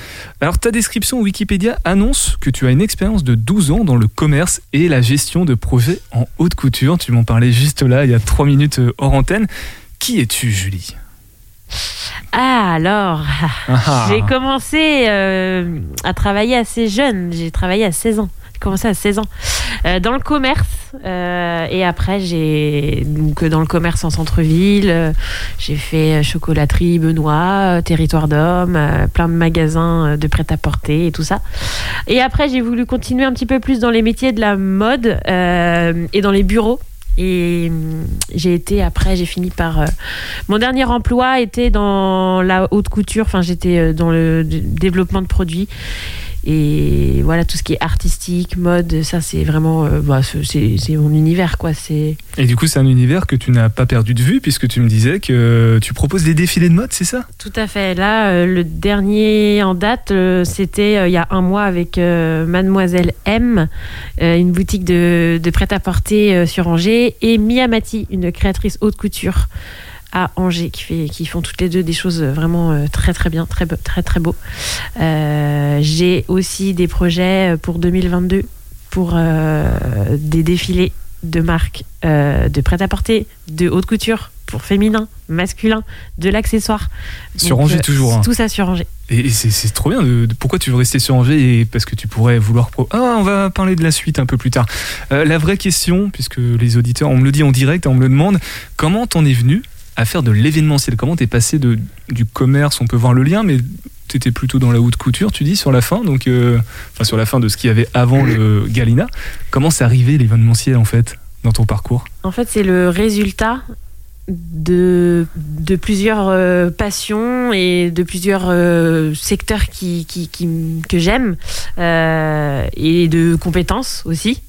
Alors, ta description Wikipédia annonce que tu as une expérience de 12 ans dans le commerce et la gestion de projets en haute couture. Tu m'en parlais juste là, il y a 3 minutes euh, hors antenne. Qui es-tu, Julie? Ah, alors, Ah. j'ai commencé euh, à travailler assez jeune. J'ai travaillé à 16 ans. J'ai commencé à 16 ans. Euh, dans le commerce. euh, et après, j'ai. Donc, dans le commerce en centre-ville. j'ai fait chocolaterie, Benoît, territoire d'hommes, plein de magasins de prêt-à-porter et tout ça. Et après, j'ai voulu continuer un petit peu plus dans les métiers de la mode et dans les bureaux. Et hum, j'ai été après, j'ai fini par. euh, mon dernier emploi était dans la haute couture. Enfin, j'étais euh, dans le développement de produits. Et voilà, tout ce qui est artistique, mode, ça c'est vraiment. euh, bah, c'est- c'est c'est mon univers, quoi. C'est. Et du coup, c'est un univers que tu n'as pas perdu de vue puisque tu me disais que tu proposes des défilés de mode, c'est ça? Tout à fait. Là, euh, le dernier en date, euh, c'était euh, il y a un mois avec euh, Mademoiselle M, euh, une boutique de, de prêt-à-porter euh, sur Angers, et Miyamati, une créatrice haute couture à Angers, qui, fait, qui font toutes les deux des choses vraiment euh, très très bien, très très très beau. Euh, J'ai aussi des projets euh, pour 2022 pour euh, des défilés de marques euh, de prêt-à-porter, de haute couture pour féminin, masculin, de l'accessoire. Sur Angers euh, toujours, hein. Tout ça sur Angers. Et, c'est c'est trop bien. De, de- pourquoi tu veux rester sur Angers et Parce que tu pourrais vouloir. pro- Ah, on va parler de la suite un peu plus tard. Euh, la vraie question, puisque les auditeurs, on me le dit en direct, on me le demande, comment t'en es venu à faire de l'événementiel Comment t'es passé de, du commerce On peut voir le lien, mais t'étais plutôt dans la haute couture, tu dis, sur la fin, donc, euh, sur la fin de ce qu'il y avait avant le Galina. Comment c'est arrivé l'événementiel en fait dans ton parcours? En fait, c'est le résultat de, de plusieurs euh, passions et de plusieurs euh, secteurs qui, que j'aime et de compétences aussi.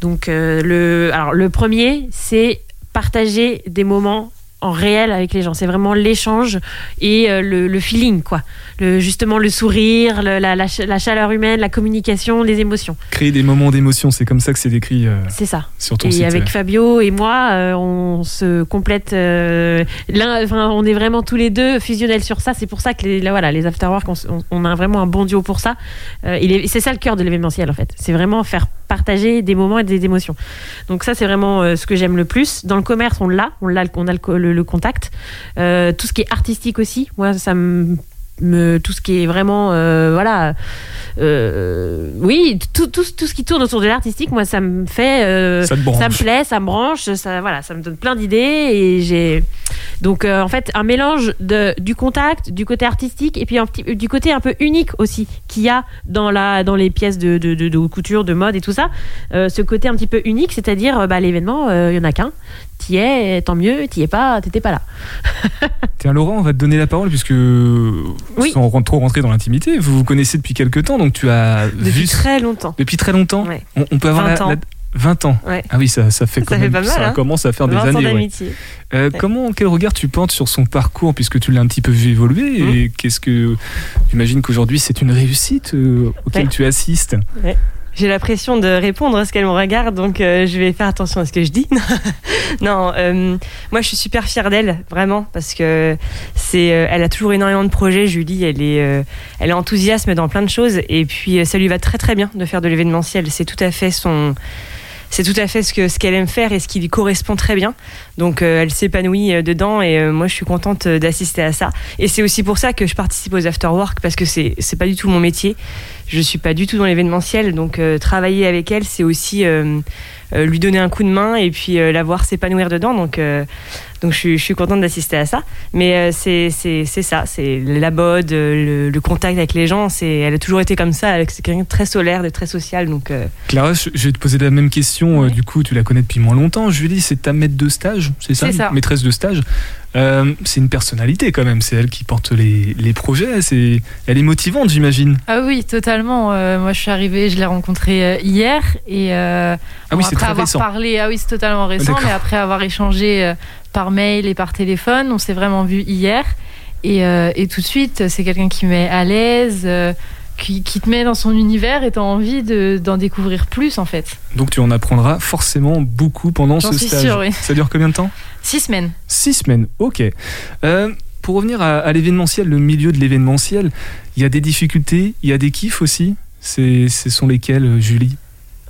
Donc, le, alors, le premier, c'est partager des moments en réel avec les gens. C'est vraiment l'échange et euh, le, le feeling, quoi. Le, justement, le sourire, le- la, la ch- la chaleur humaine, la communication, les émotions. Créer des moments d'émotion, c'est comme ça que c'est décrit euh, C'est ça. sur ton Et site. avec. Fabio et moi, euh, on se complète. l'un- enfin, on est vraiment tous les deux fusionnels sur ça. C'est pour ça que les, là, voilà, les afterwork, on, a vraiment un bon duo pour ça. C'est ça le cœur de l'événementiel en fait. C'est vraiment faire partager des moments et des émotions. Donc ça, c'est vraiment ce que j'aime le plus. Dans le commerce, on l'a, on l'a, on a le, le- le contact. Euh, tout ce qui est artistique aussi, moi, ça me me- tout ce qui est vraiment euh, voilà euh, oui tout, tout, tout ce qui tourne autour de l'artistique moi ça me fait euh, Ça me plaît ça me branche ça voilà ça me donne plein d'idées et j'ai donc en fait un mélange de du contact du côté artistique et puis un petit, du côté un peu unique aussi qu'il y a dans la dans les pièces de, de, de- de couture de mode et tout ça ce côté un petit peu unique c'est-à-dire bah, l'événement il y en a qu'un t'y es tant mieux t'y es pas t'étais pas là Tiens, Laurent, on va te donner la parole puisque, sans ren- trop rentrer dans l'intimité, vous vous connaissez depuis quelques temps, donc tu as Depuis vu très longtemps. depuis très longtemps. Ouais. On, on peut avoir 20 la- ans. la- 20 ans. Ouais. Ah oui, ça, ça fait quand Ça même, mal, ça hein. commence à faire des 20 ans années. ouais. Euh, Ouais. Comment, quel regard tu portes sur son parcours puisque tu l'as un petit peu vu évoluer Mmh. et qu'est-ce que, j'imagine qu'aujourd'hui c'est une réussite euh, auquel tu assistes? J'ai la pression de répondre à ce qu'elle me regarde, donc euh, je vais faire attention à ce que je dis. non, euh, moi je suis super fière d'elle, vraiment, parce que c'est, euh, elle a toujours énormément de projets. Julie, elle est, elle est enthousiaste dans plein de choses, et puis ça lui va très très bien de faire de l'événementiel. C'est tout à fait son, c'est tout à fait ce que ce qu'elle aime faire et ce qui lui correspond très bien. Donc euh, elle s'épanouit euh, dedans et euh, moi je suis contente d'assister à ça. Et c'est aussi pour ça que je participe aux afterwork parce que c'est c'est pas du tout mon métier. Je suis pas du tout dans l'événementiel, donc travailler avec elle, c'est aussi lui donner un coup de main et puis euh, la voir s'épanouir dedans. Donc, euh, donc je, suis- je suis contente d'assister à ça. Mais euh, c'est ça, c'est la bod, euh, le, le contact avec les gens. Elle a toujours été comme ça. C'est quelqu'un de très solaire, de très social. Donc euh, Clara, je vais te poser la même question. euh, du coup, tu la connais depuis moins longtemps. Julie, c'est ta maître de stage, c'est ça, C'est ça. Maîtresse de stage. Euh, c'est une personnalité quand même. C'est elle qui porte les, les projets. C'est, elle est motivante, j'imagine. Ah oui, totalement. Euh, moi, je suis arrivée, je l'ai rencontrée euh, hier et euh, Ah oui, bon, c'est après avoir récent. parlé, ah oui, c'est totalement récent, mais après avoir échangé par mail et par téléphone, on s'est vraiment vu hier et, et tout de suite, c'est quelqu'un qui met à l'aise. qui, qui te met dans son univers et t'as envie de- d'en découvrir plus en fait. Donc tu en apprendras forcément beaucoup pendant ce stage. sûre, oui. Ça dure combien de temps? Six semaines. Six semaines, ok. Euh, pour revenir à, à l'événementiel, le milieu de l'événementiel, il y a des difficultés, il y a des kiffs aussi. C'est, ce sont lesquels, euh, Julie?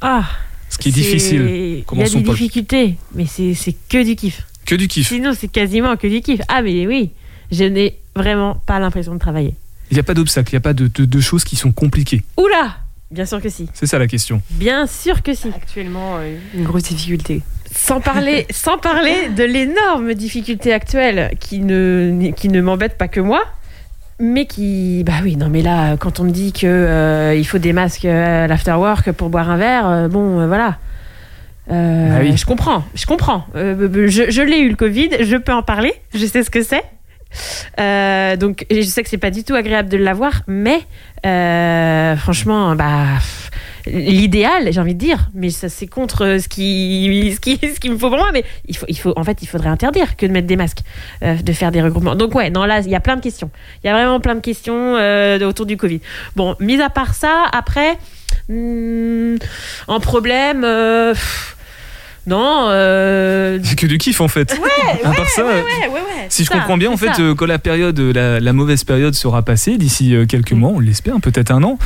Ah Ce qui est c'est- difficile. il y a des difficultés mais c'est c'est que du kiff Que du kiff. sinon c'est quasiment que du kiff ah mais oui je n'ai vraiment pas l'impression de travailler Il n'y a pas d'obstacle, il n'y a pas de, de- de choses qui sont compliquées. Oula bien sûr que si. C'est ça la question. Bien sûr que si. Actuellement, euh, une grosse difficulté. Sans parler, sans parler de l'énorme difficulté actuelle qui ne, qui ne m'embête pas que moi, mais qui, bah oui, non, mais là, quand on me dit que euh, il faut des masques à l'afterwork pour boire un verre, euh, bon, euh, voilà. Ah oui. Je comprends, je comprends. Je je l'ai eu le Covid, je peux en parler, je sais ce que c'est. Donc, je sais que c'est pas du tout agréable de l'avoir, mais franchement, bah, pff, l'idéal, j'ai envie de dire, mais ça c'est contre ce qui, ce qui, ce qu'il me faut pour moi, mais il faut, il faut, en fait, il faudrait interdire que de mettre des masques, euh, de faire des regroupements. Donc ouais, non là, il y a plein de questions. Il y a vraiment plein de questions euh, autour du Covid. Bon, mis à part ça, après, hmm, en problème. euh, pff, non, euh, C'est que du kiff en fait. ouais, À ouais, part ça, ouais, euh, Si je ça, comprends bien, en fait, euh, quand la période, euh, la, la mauvaise période sera passée d'ici euh, quelques mois, on l'espère, peut-être un an.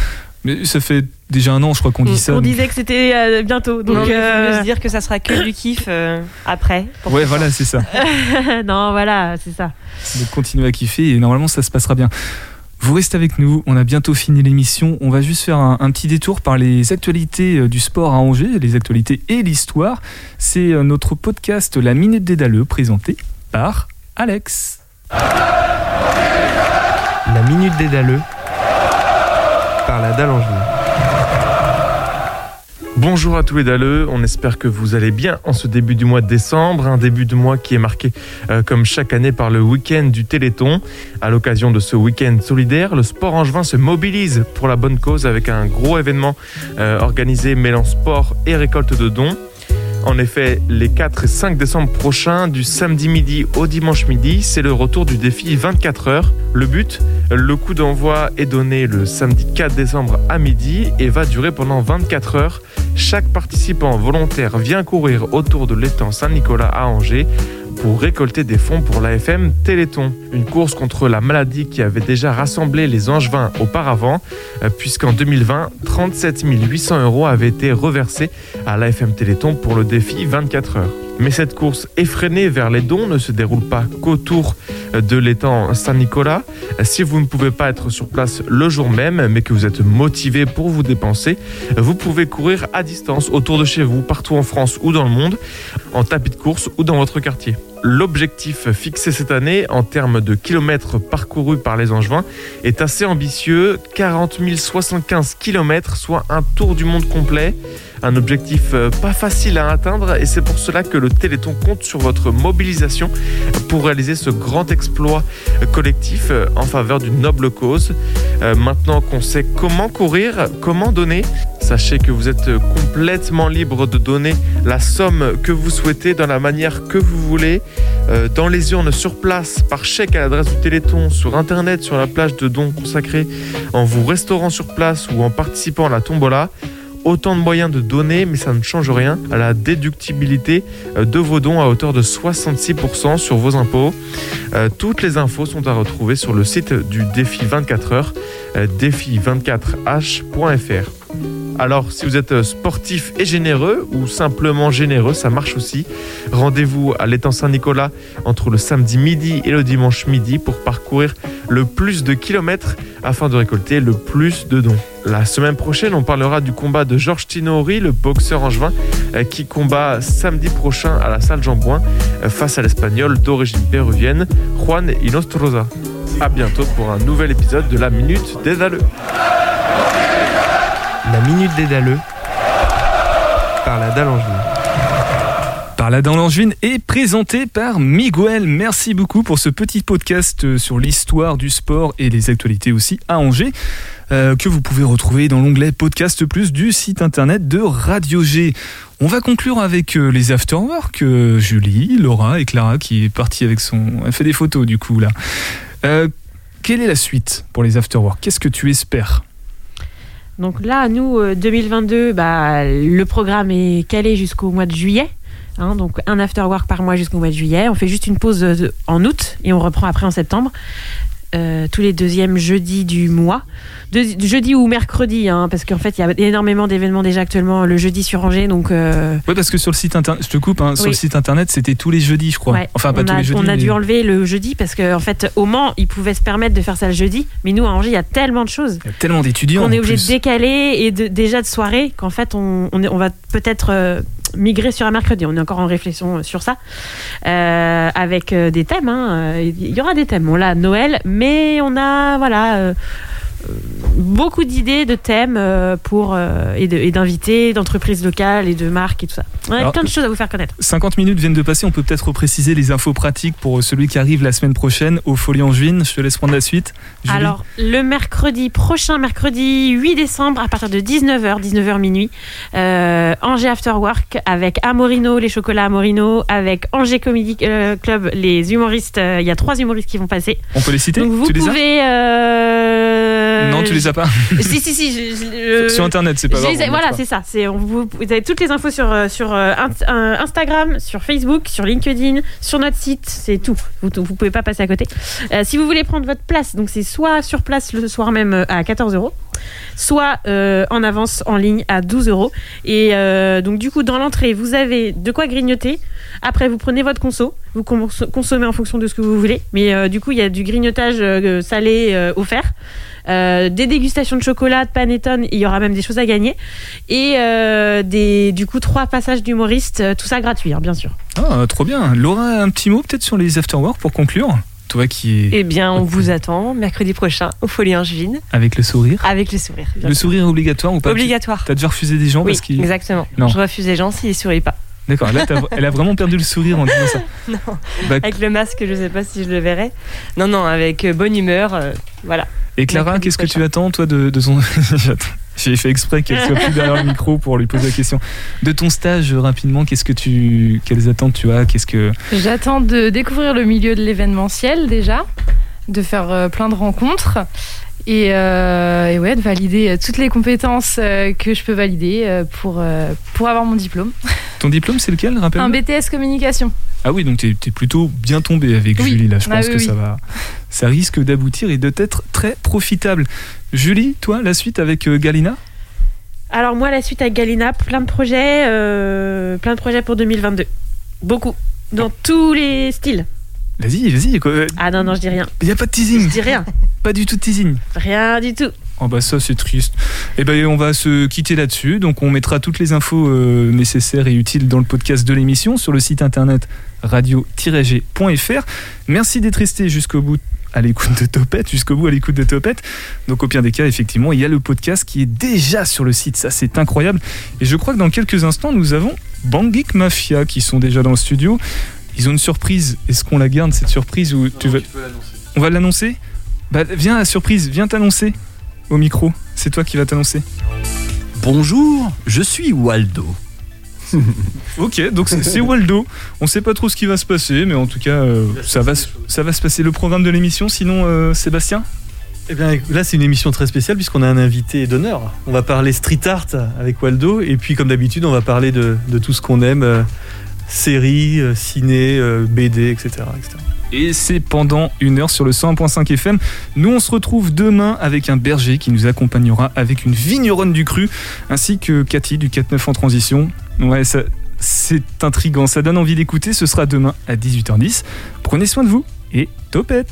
Mais ça fait déjà un an, je crois qu'on dit ça. on disait que c'était euh, bientôt, donc faut euh, se dire que ça sera que du kiff euh, après. pour Ouais, voilà, c'est ça. non, voilà, c'est ça. Donc continuez à kiffer et normalement ça se passera bien. Vous restez avec nous, on a bientôt fini l'émission. On va juste faire un, un petit détour par les actualités euh, du sport à Angers, les actualités et l'histoire. C'est notre podcast La Minute des Daleux présenté par Alex. La Minute des Daleux par la Dalle. Bonjour à tous les daleux, on espère que vous allez bien en ce début du mois de décembre, un début de mois qui est marqué euh, comme chaque année par le week-end du Téléthon. À l'occasion de ce week-end solidaire, le sport angevin se mobilise pour la bonne cause avec un gros événement euh, organisé mêlant sport et récolte de dons. En effet, les 4 et 5 décembre prochains, du samedi midi au dimanche midi, c'est le retour du défi 24 heures. Le but, le coup d'envoi est donné le samedi 4 décembre à midi et va durer pendant 24 heures. Chaque participant volontaire vient courir autour de l'étang Saint-Nicolas à Angers pour récolter des fonds pour l'AFM Téléthon. Une course contre la maladie qui avait déjà rassemblé les Angevins auparavant, euh, puisqu'en 2020, 37 800 euros avaient été reversés à l'AFM Téléthon pour le défi 24 heures. Mais cette course effrénée vers les dons ne se déroule pas qu'autour de l'étang Saint-Nicolas. Si vous ne pouvez pas être sur place le jour même, mais que vous êtes motivé pour vous dépenser, vous pouvez courir à distance autour de chez vous, partout en France ou dans le monde, en tapis de course ou dans votre quartier. L'objectif fixé cette année en termes de kilomètres parcourus par les Angevins est assez ambitieux, 40 075 kilomètres, soit un tour du monde complet. Un objectif euh, pas facile à atteindre et c'est pour cela que le Téléthon compte sur votre mobilisation pour réaliser ce grand exploit collectif euh, en faveur d'une noble cause. Euh, Maintenant qu'on sait comment courir, comment donner, sachez que vous êtes complètement libre de donner la somme que vous souhaitez dans la manière que vous voulez, euh, dans les urnes sur place, par chèque à l'adresse du Téléthon, sur internet, sur la plage de dons consacrée, en vous restaurant sur place ou en participant à la tombola autant de moyens de donner, mais ça ne change rien à la déductibilité euh, de vos dons à hauteur de 66% sur vos impôts. Euh, toutes les infos sont à retrouver sur le site du défi 24 heures, euh, défi24h.fr. Alors, si vous êtes euh, sportif et généreux, ou simplement généreux, ça marche aussi. Rendez-vous à l'étang Saint-Nicolas entre le samedi midi et le dimanche midi pour parcourir le plus de kilomètres afin de récolter le plus de dons. La semaine prochaine, on parlera du combat de Georges Tinouri, le boxeur angevin, euh, qui combat samedi prochain à la salle Jean-Bouin euh, face à l'espagnol d'origine péruvienne, Juan Inostroza. A bientôt pour un nouvel épisode de la Minute des Daleux. La Minute des Daleux par la. Par la dans l'angevine et présenté par Miguel. Merci beaucoup pour ce petit podcast euh, sur l'histoire du sport et les actualités aussi à Angers. euh, que vous pouvez retrouver dans l'onglet Podcast Plus du site internet de Radio G. On va conclure avec euh, les afterwork. euh, Julie, Laura et Clara qui est partie avec son. Elle fait des photos du coup là. Quelle est la suite pour les afterwork Qu'est-ce que tu espères? Donc là, nous, euh, 2022, bah, le programme est calé jusqu'au mois de juillet. hein, donc un after work par mois jusqu'au mois de juillet. On fait juste une pause euh, en août et on reprend après en septembre. Euh, tous les deuxièmes jeudis du mois. Jeudi ou mercredi, hein, parce qu'en fait, il y a énormément d'événements déjà actuellement le jeudi sur Angers. Donc, euh, Ouais, parce que sur le site internet, je te coupe, hein, sur Oui. le site internet, c'était tous les jeudis, je crois. ouais, Enfin, pas on tous a, les jeudis. on a mais- dû enlever le jeudi parce qu'en en fait, au Mans, ils pouvaient se permettre de faire ça le jeudi. Mais nous, à Angers, il y a tellement de choses. Il y a tellement d'étudiants. On est obligé de décaler et de, déjà de soirée qu'en fait on, on, est- on va peut-être euh, migrer sur un mercredi. On est encore en réflexion sur ça euh, avec euh, des thèmes. hein. Il y aura des thèmes. On l'a Noël, mais on a voilà euh, beaucoup d'idées de thèmes euh, pour euh, et de- d'invités, d'entreprises locales et de marques et tout ça. On a Alors, plein de choses à vous faire connaître. 50 minutes viennent de passer, on peut peut-être repréciser les infos pratiques pour celui qui arrive la semaine prochaine au Folie Angevine. Je te laisse prendre la suite. Julie. Alors, le mercredi prochain, mercredi 8 décembre, à partir de 19h, 19h minuit, euh, Angers After Work avec Amorino, les chocolats Amorino, avec Angers Comedy euh, Club, les humoristes. euh, Il y a trois humoristes qui vont passer. on peut les citer? Donc, vous Tu les as? pouvez. Euh, Non, tu les as pas. si, si, si. je- je- Sur internet, c'est pas grave. les voilà, c'est ça. Vous, vous avez toutes les infos sur, euh, sur euh, euh, Instagram, sur Facebook, sur LinkedIn, sur notre site. C'est tout. Vous ne pouvez pas passer à côté. Euh, si vous voulez prendre votre place, donc c'est soit sur place le soir même euh, à 14 euros, soit euh, en avance en ligne à 12 euros. Et euh, donc du coup, dans l'entrée, vous avez de quoi grignoter. Après, vous prenez votre conso, vous cons- consommez en fonction de ce que vous voulez. Mais euh, du coup, il y a du grignotage salé offert. Des dégustations de chocolat, de panettone, il y aura même des choses à gagner. Et des, du coup, trois passages d'humoristes, tout ça gratuit, hein, bien sûr. Ah, trop bien. Laura, un petit mot peut-être sur les afterwork pour conclure? Toi qui Eh bien, on vous attend mercredi prochain au Folie Angevine avec le sourire. avec le sourire. Le sûr. sourire est obligatoire ou pas Obligatoire. T'as déjà refusé des gens Oui, parce qu'ils. exactement. Non. Je refuse les gens s'ils ne sourient pas. D'accord, là, elle a vraiment perdu le sourire en disant ça. Non. Bah, Avec le masque, je ne sais pas si je le verrai. Non, non, avec euh, bonne humeur. euh, voilà. Et Clara, qu'est-ce que tu attends, toi, de, de son. J'ai fait exprès qu'elle soit plus derrière le micro pour lui poser la question. De ton stage, euh, rapidement, qu'est-ce que tu. Quelles attentes tu as Qu'est-ce que. J'attends de découvrir le milieu de l'événementiel déjà, de faire euh, plein de rencontres et, euh, et ouais, de valider toutes les compétences que je peux valider pour, pour avoir mon diplôme. Ton diplôme, c'est lequel rappelle Un BTS communication. Ah oui, donc t'es es plutôt bien tombé avec Oui. Julie là. Je Ah pense oui, que oui. ça va, ça risque d'aboutir et d'être très profitable. Julie, toi, la suite avec euh, Galina? Alors moi, la suite avec Galina, plein de projets, euh, plein de projets pour 2022. Beaucoup. Dans tous les styles. Vas-y, vas-y. Ah non, non, je dis rien. Il y a pas de teasing. Je dis rien. Pas du tout de teasing. Rien du tout. Oh bah ça c'est triste. Eh ben on va se quitter là-dessus. Donc on mettra toutes les infos euh, nécessaires et utiles dans le podcast de l'émission sur le site internet radio-g.fr. Merci d'être resté jusqu'au bout à l'écoute de Topette, jusqu'au bout à l'écoute de Topette. Donc au pire des cas, effectivement, il y a le podcast qui est déjà sur le site. Ça c'est incroyable. Et je crois que dans quelques instants, nous avons Bangik Mafia qui sont déjà dans le studio. Ils ont une surprise. Est-ce qu'on la garde cette surprise ou tu veux On va l'annoncer Bah viens la surprise, viens t'annoncer au micro. C'est toi qui vas t'annoncer. Bonjour, je suis Waldo. Ok, donc c'est Waldo. On sait pas trop ce qui va se passer, mais en tout cas, euh, ça, va, se- ça va se passer. Le programme de l'émission, sinon, euh, Sébastien? Eh bien, là, c'est une émission très spéciale puisqu'on a un invité d'honneur. On va parler street art avec Waldo, et puis, comme d'habitude, on va parler de, de tout ce qu'on aime euh, séries, euh, ciné, euh, BD, etc. etc. Et c'est pendant une heure sur le 101.5 FM. Nous, on se retrouve demain avec un berger qui nous accompagnera avec une vigneronne du cru, ainsi que Cathy du 4-9 en transition. Ouais, ça, c'est intriguant, ça donne envie d'écouter. Ce sera demain à 18h10. Prenez soin de vous et topette